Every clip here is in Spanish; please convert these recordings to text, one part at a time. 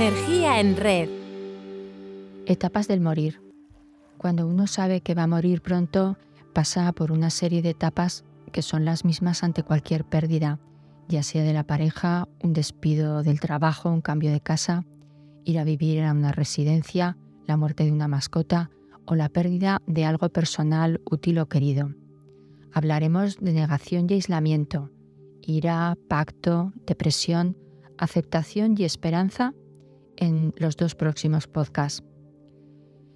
Energía en red. Etapas del morir. Cuando uno sabe que va a morir pronto, pasa por una serie de etapas que son las mismas ante cualquier pérdida, ya sea de la pareja, un despido del trabajo, un cambio de casa, ir a vivir a una residencia, la muerte de una mascota o la pérdida de algo personal, útil o querido. Hablaremos de negación y aislamiento, ira, pacto, depresión, aceptación y esperanza en los dos próximos podcasts.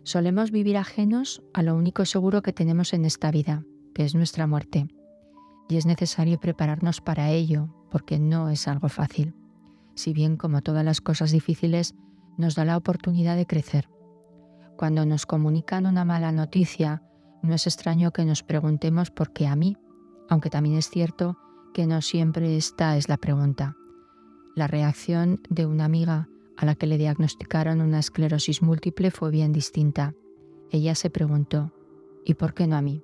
Solemos vivir ajenos a lo único seguro que tenemos en esta vida, que es nuestra muerte. Y es necesario prepararnos para ello, porque no es algo fácil. Si bien, como todas las cosas difíciles, nos da la oportunidad de crecer. Cuando nos comunican una mala noticia, no es extraño que nos preguntemos por qué a mí, aunque también es cierto que no siempre esta es la pregunta. La reacción de una amiga a la que le diagnosticaron una esclerosis múltiple fue bien distinta. Ella se preguntó, ¿y por qué no a mí?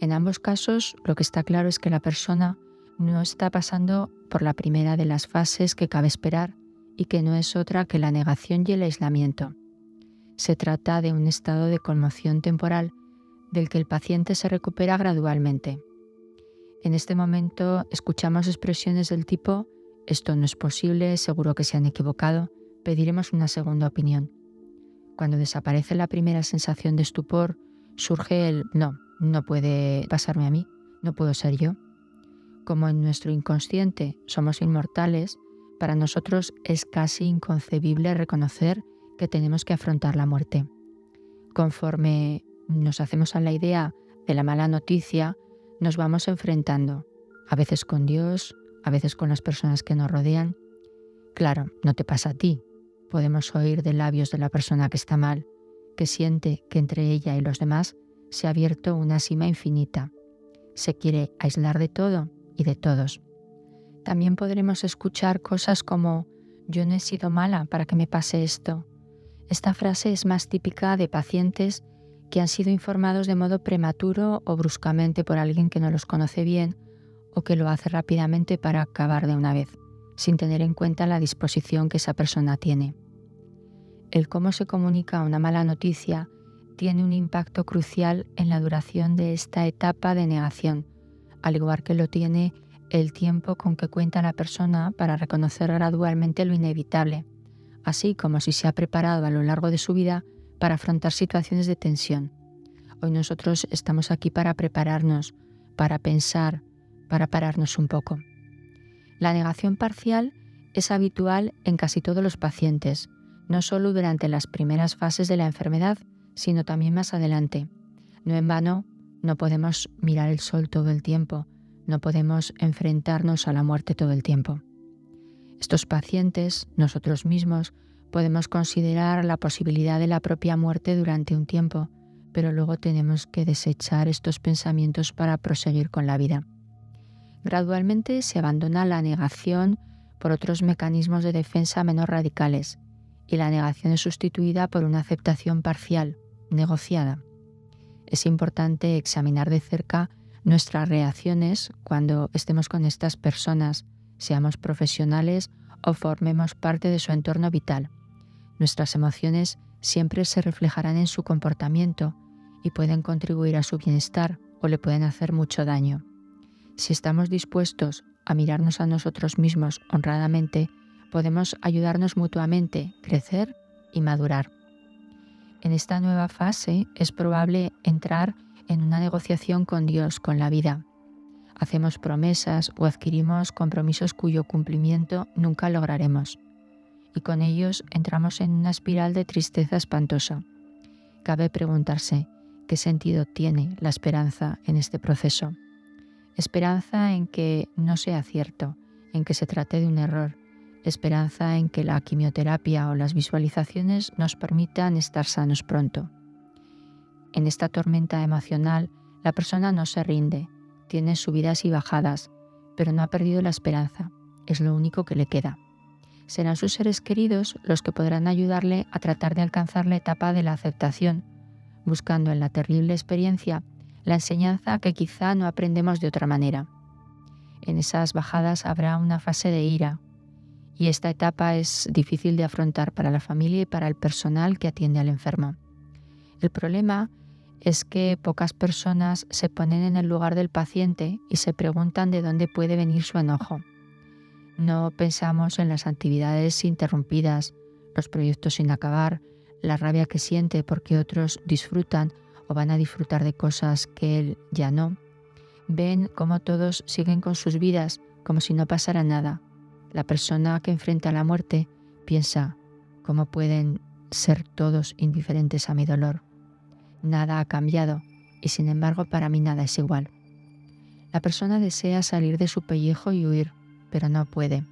En ambos casos, lo que está claro es que la persona no está pasando por la primera de las fases que cabe esperar y que no es otra que la negación y el aislamiento. Se trata de un estado de conmoción temporal del que el paciente se recupera gradualmente. En este momento escuchamos expresiones del tipo esto no es posible, seguro que se han equivocado, pediremos una segunda opinión. Cuando desaparece la primera sensación de estupor, surge el no, no puede pasarme a mí, no puedo ser yo. Como en nuestro inconsciente somos inmortales, para nosotros es casi inconcebible reconocer que tenemos que afrontar la muerte. Conforme nos hacemos a la idea de la mala noticia, nos vamos enfrentando, a veces con Dios, a veces con las personas que nos rodean. Claro, no te pasa a ti. Podemos oír de labios de la persona que está mal, que siente que entre ella y los demás se ha abierto una cima infinita. Se quiere aislar de todo y de todos. También podremos escuchar cosas como yo no he sido mala para que me pase esto. Esta frase es más típica de pacientes que han sido informados de modo prematuro o bruscamente por alguien que no los conoce bien o que lo hace rápidamente para acabar de una vez, sin tener en cuenta la disposición que esa persona tiene. El cómo se comunica una mala noticia tiene un impacto crucial en la duración de esta etapa de negación, al igual que lo tiene el tiempo con que cuenta la persona para reconocer gradualmente lo inevitable, así como si se ha preparado a lo largo de su vida para afrontar situaciones de tensión. Hoy nosotros estamos aquí para prepararnos, para pensar, para pararnos un poco. La negación parcial es habitual en casi todos los pacientes, no solo durante las primeras fases de la enfermedad, sino también más adelante. No en vano, no podemos mirar el sol todo el tiempo, no podemos enfrentarnos a la muerte todo el tiempo. Estos pacientes, nosotros mismos, podemos considerar la posibilidad de la propia muerte durante un tiempo, pero luego tenemos que desechar estos pensamientos para proseguir con la vida. Gradualmente se abandona la negación por otros mecanismos de defensa menos radicales y la negación es sustituida por una aceptación parcial, negociada. Es importante examinar de cerca nuestras reacciones cuando estemos con estas personas, seamos profesionales o formemos parte de su entorno vital. Nuestras emociones siempre se reflejarán en su comportamiento y pueden contribuir a su bienestar o le pueden hacer mucho daño. Si estamos dispuestos a mirarnos a nosotros mismos honradamente, podemos ayudarnos mutuamente, crecer y madurar. En esta nueva fase es probable entrar en una negociación con Dios, con la vida. Hacemos promesas o adquirimos compromisos cuyo cumplimiento nunca lograremos. Y con ellos entramos en una espiral de tristeza espantosa. Cabe preguntarse, ¿qué sentido tiene la esperanza en este proceso? Esperanza en que no sea cierto, en que se trate de un error. Esperanza en que la quimioterapia o las visualizaciones nos permitan estar sanos pronto. En esta tormenta emocional, la persona no se rinde, tiene subidas y bajadas, pero no ha perdido la esperanza. Es lo único que le queda. Serán sus seres queridos los que podrán ayudarle a tratar de alcanzar la etapa de la aceptación, buscando en la terrible experiencia la enseñanza que quizá no aprendemos de otra manera. En esas bajadas habrá una fase de ira y esta etapa es difícil de afrontar para la familia y para el personal que atiende al enfermo. El problema es que pocas personas se ponen en el lugar del paciente y se preguntan de dónde puede venir su enojo. No pensamos en las actividades interrumpidas, los proyectos sin acabar, la rabia que siente porque otros disfrutan o van a disfrutar de cosas que él ya no. Ven cómo todos siguen con sus vidas como si no pasara nada. La persona que enfrenta la muerte piensa cómo pueden ser todos indiferentes a mi dolor. Nada ha cambiado y sin embargo para mí nada es igual. La persona desea salir de su pellejo y huir, pero no puede.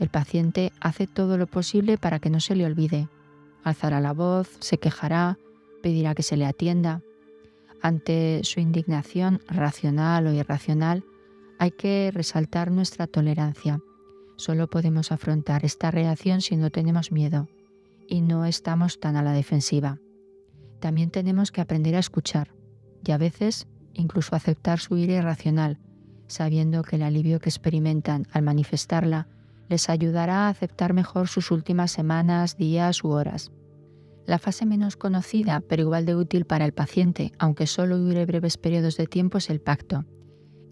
El paciente hace todo lo posible para que no se le olvide. Alzará la voz, se quejará, pedirá que se le atienda. Ante su indignación racional o irracional, hay que resaltar nuestra tolerancia. Solo podemos afrontar esta reacción si no tenemos miedo y no estamos tan a la defensiva. También tenemos que aprender a escuchar y a veces incluso aceptar su ira irracional, sabiendo que el alivio que experimentan al manifestarla les ayudará a aceptar mejor sus últimas semanas, días u horas. La fase menos conocida, pero igual de útil para el paciente, aunque solo dure breves periodos de tiempo, es el pacto,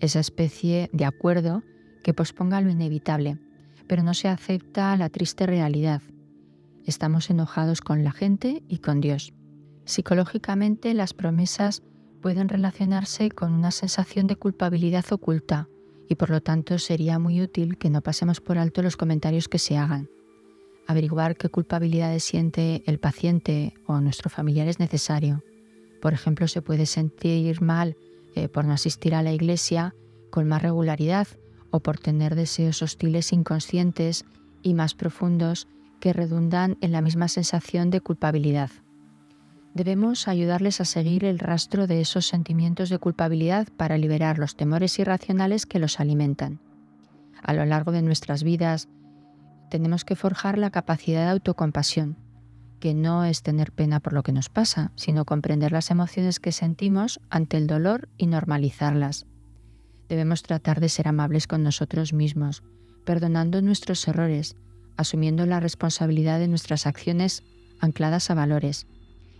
esa especie de acuerdo que posponga lo inevitable, pero no se acepta la triste realidad. Estamos enojados con la gente y con Dios. Psicológicamente las promesas pueden relacionarse con una sensación de culpabilidad oculta y por lo tanto sería muy útil que no pasemos por alto los comentarios que se hagan. Averiguar qué culpabilidades siente el paciente o nuestro familiar es necesario. Por ejemplo, se puede sentir mal eh, por no asistir a la iglesia con más regularidad o por tener deseos hostiles inconscientes y más profundos que redundan en la misma sensación de culpabilidad. Debemos ayudarles a seguir el rastro de esos sentimientos de culpabilidad para liberar los temores irracionales que los alimentan. A lo largo de nuestras vidas, tenemos que forjar la capacidad de autocompasión, que no es tener pena por lo que nos pasa, sino comprender las emociones que sentimos ante el dolor y normalizarlas. Debemos tratar de ser amables con nosotros mismos, perdonando nuestros errores, asumiendo la responsabilidad de nuestras acciones ancladas a valores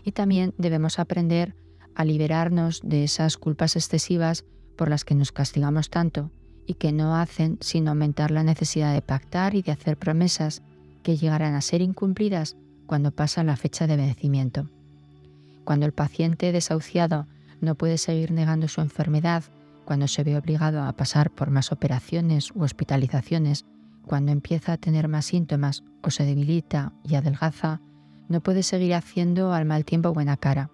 y también debemos aprender a liberarnos de esas culpas excesivas por las que nos castigamos tanto y que no hacen sino aumentar la necesidad de pactar y de hacer promesas que llegarán a ser incumplidas cuando pasa la fecha de vencimiento. Cuando el paciente desahuciado no puede seguir negando su enfermedad, cuando se ve obligado a pasar por más operaciones u hospitalizaciones, cuando empieza a tener más síntomas o se debilita y adelgaza, no puede seguir haciendo al mal tiempo buena cara.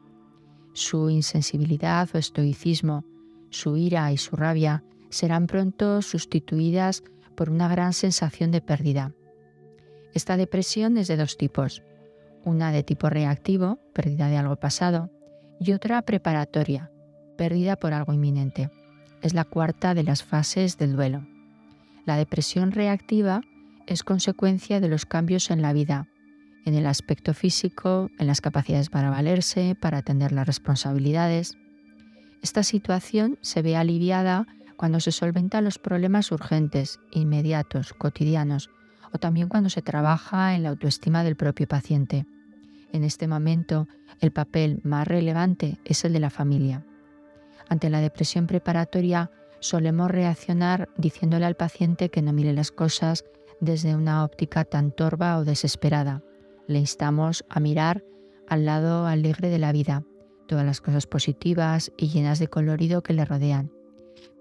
Su insensibilidad o estoicismo, su ira y su rabia serán pronto sustituidas por una gran sensación de pérdida. Esta depresión es de dos tipos, una de tipo reactivo, pérdida de algo pasado, y otra preparatoria, pérdida por algo inminente. Es la cuarta de las fases del duelo. La depresión reactiva es consecuencia de los cambios en la vida, en el aspecto físico, en las capacidades para valerse, para atender las responsabilidades. Esta situación se ve aliviada cuando se solventan los problemas urgentes, inmediatos, cotidianos, o también cuando se trabaja en la autoestima del propio paciente. En este momento, el papel más relevante es el de la familia. Ante la depresión preparatoria, solemos reaccionar diciéndole al paciente que no mire las cosas desde una óptica tan torva o desesperada, le instamos a mirar al lado alegre de la vida, todas las cosas positivas y llenas de colorido que le rodean.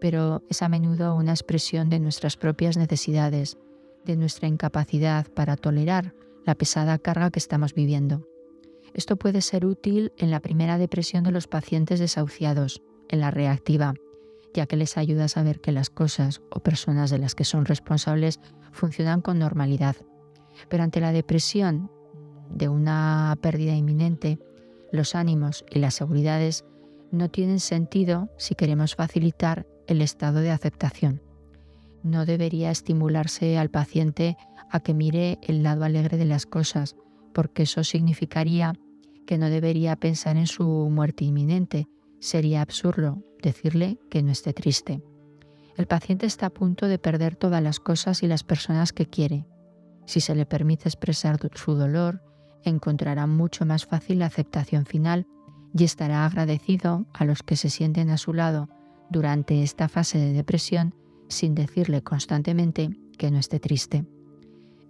Pero es a menudo una expresión de nuestras propias necesidades, de nuestra incapacidad para tolerar la pesada carga que estamos viviendo. Esto puede ser útil en la primera depresión de los pacientes desahuciados, en la reactiva, ya que les ayuda a saber que las cosas o personas de las que son responsables funcionan con normalidad. Pero ante la depresión de una pérdida inminente, los ánimos y las seguridades no tienen sentido si queremos facilitar el estado de aceptación. No debería estimularse al paciente a que mire el lado alegre de las cosas, porque eso significaría que no debería pensar en su muerte inminente. Sería absurdo decirle que no esté triste. El paciente está a punto de perder todas las cosas y las personas que quiere. Si se le permite expresar su dolor, encontrará mucho más fácil la aceptación final y estará agradecido a los que se sienten a su lado durante esta fase de depresión sin decirle constantemente que no esté triste.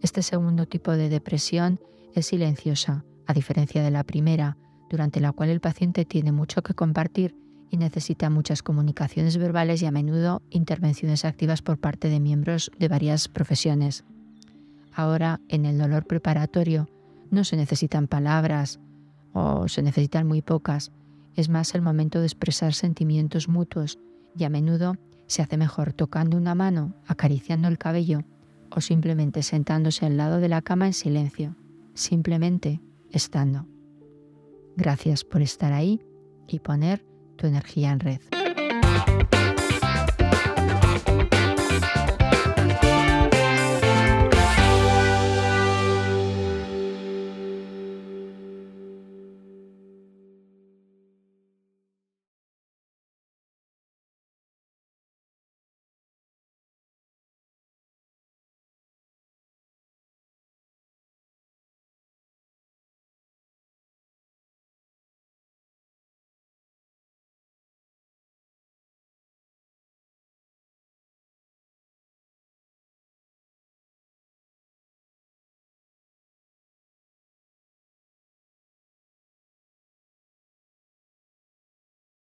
Este segundo tipo de depresión es silenciosa, a diferencia de la primera, durante la cual el paciente tiene mucho que compartir y necesita muchas comunicaciones verbales y a menudo intervenciones activas por parte de miembros de varias profesiones. Ahora, en el dolor preparatorio, no se necesitan palabras o se necesitan muy pocas, es más el momento de expresar sentimientos mutuos y a menudo se hace mejor tocando una mano, acariciando el cabello o simplemente sentándose al lado de la cama en silencio, simplemente estando. Gracias por estar ahí y poner tu energía en red.